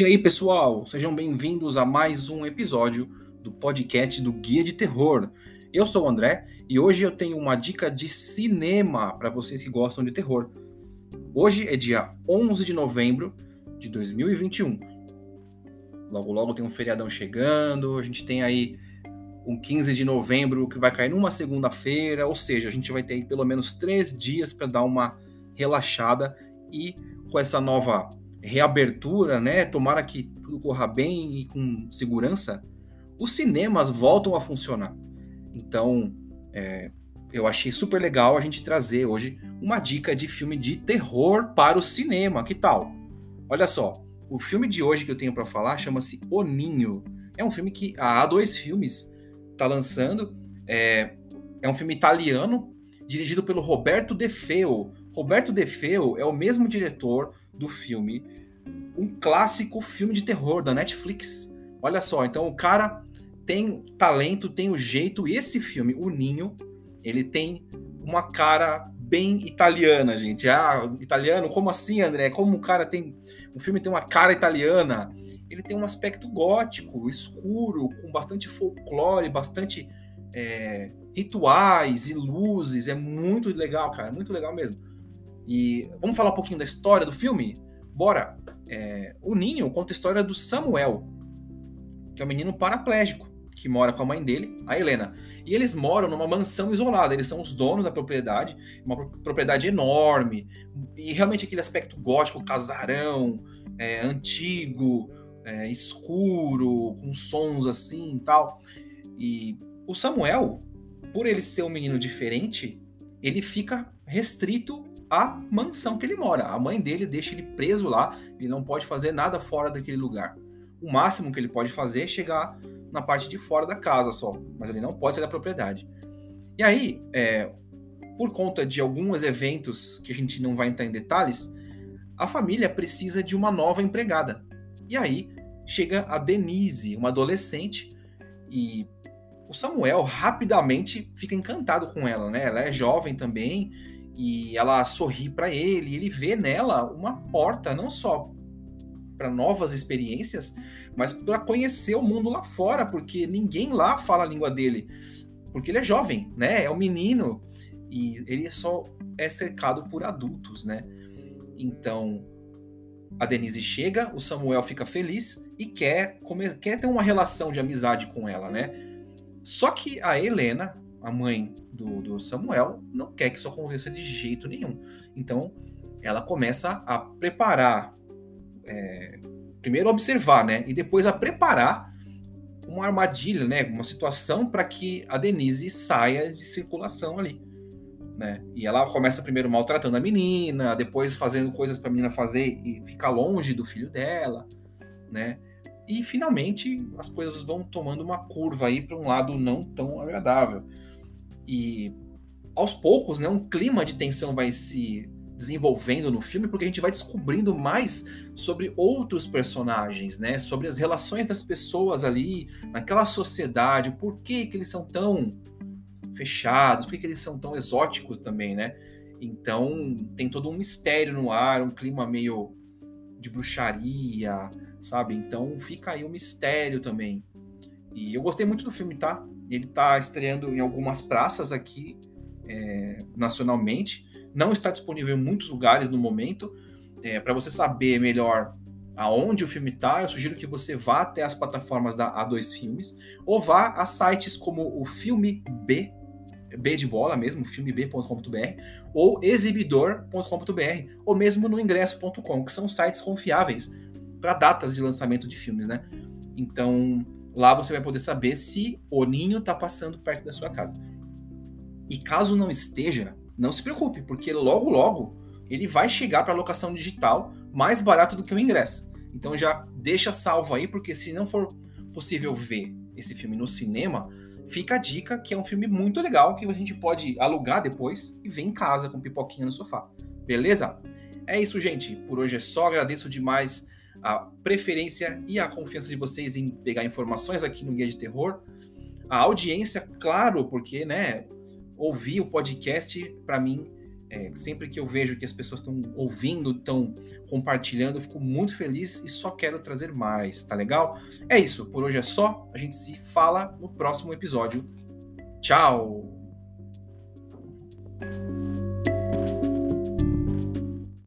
E aí, pessoal, sejam bem-vindos a mais um episódio do podcast do Guia de Terror. Eu sou o André e hoje eu tenho uma dica de cinema para vocês que gostam de terror. Hoje é dia 11 de novembro de 2021. Logo, logo tem um feriadão chegando, a gente tem aí um 15 de novembro que vai cair numa segunda-feira, ou seja, a gente vai ter pelo menos três dias para dar uma relaxada e com essa nova reabertura, né? Tomara que tudo corra bem e com segurança, os cinemas voltam a funcionar. Então, é, eu achei super legal a gente trazer hoje uma dica de filme de terror para o cinema. Que tal? Olha só, o filme de hoje que eu tenho para falar chama-se O Ninho. É um filme que a A2 Filmes está lançando. É, é um filme italiano dirigido pelo Roberto De Feo. Roberto De Feo é o mesmo diretor do filme, um clássico filme de terror da Netflix. Olha só, então o cara tem talento, tem o jeito, e esse filme, O Ninho, ele tem uma cara bem italiana, gente. Ah, italiano? Como assim, André? Como o cara tem. O filme tem uma cara italiana. Ele tem um aspecto gótico, escuro, com bastante folclore, bastante é, rituais e luzes. É muito legal, cara. Muito legal mesmo. E vamos falar um pouquinho da história do filme? Bora! É, o Ninho conta a história do Samuel, que é um menino paraplégico, que mora com a mãe dele, a Helena. E eles moram numa mansão isolada, eles são os donos da propriedade, uma propriedade enorme, e realmente aquele aspecto gótico, casarão, é, antigo, é, escuro, com sons assim e tal. E o Samuel, por ele ser um menino diferente, ele fica restrito à mansão que ele mora. A mãe dele deixa ele preso lá, ele não pode fazer nada fora daquele lugar. O máximo que ele pode fazer é chegar na parte de fora da casa só, mas ele não pode sair da propriedade. E aí, é, por conta de alguns eventos que a gente não vai entrar em detalhes, a família precisa de uma nova empregada. E aí chega a Denise, uma adolescente, e o Samuel rapidamente fica encantado com ela, né? Ela é jovem também e ela sorri para ele, ele vê nela uma porta não só para novas experiências, mas para conhecer o mundo lá fora, porque ninguém lá fala a língua dele, porque ele é jovem, né? É um menino e ele só é cercado por adultos, né? Então a Denise chega, o Samuel fica feliz e quer, quer ter uma relação de amizade com ela, né? Só que a Helena, a mãe do, do Samuel, não quer que isso aconteça de jeito nenhum. Então, ela começa a preparar, é, primeiro observar, né? E depois a preparar uma armadilha, né? Uma situação para que a Denise saia de circulação ali. Né? E ela começa primeiro maltratando a menina, depois fazendo coisas para a menina fazer e ficar longe do filho dela, né? E finalmente as coisas vão tomando uma curva aí para um lado não tão agradável. E aos poucos, né, um clima de tensão vai se desenvolvendo no filme, porque a gente vai descobrindo mais sobre outros personagens, né? Sobre as relações das pessoas ali, naquela sociedade, por que, que eles são tão fechados, por que, que eles são tão exóticos também, né? Então tem todo um mistério no ar, um clima meio de bruxaria, sabe? Então fica aí um mistério também. E eu gostei muito do filme, tá? Ele está estreando em algumas praças aqui é, nacionalmente. Não está disponível em muitos lugares no momento. É, Para você saber melhor aonde o filme está, eu sugiro que você vá até as plataformas da A2 Filmes ou vá a sites como o Filme B, B de bola mesmo, filmeb.com.br, ou exibidor.com.br, ou mesmo no ingresso.com, que são sites confiáveis para datas de lançamento de filmes, né? Então, Lá você vai poder saber se o ninho está passando perto da sua casa. E caso não esteja, não se preocupe, porque logo logo ele vai chegar para locação digital mais barato do que o ingresso. Então já deixa salvo aí, porque se não for possível ver esse filme no cinema, fica a dica que é um filme muito legal que a gente pode alugar depois e ver em casa com pipoquinha no sofá. Beleza? É isso, gente. Por hoje é só. Agradeço demais a preferência e a confiança de vocês em pegar informações aqui no Guia de Terror. A audiência, claro, porque, né, ouvir o podcast, para mim, é, sempre que eu vejo que as pessoas estão ouvindo, estão compartilhando, eu fico muito feliz e só quero trazer mais, tá legal? É isso, por hoje é só. A gente se fala no próximo episódio. Tchau!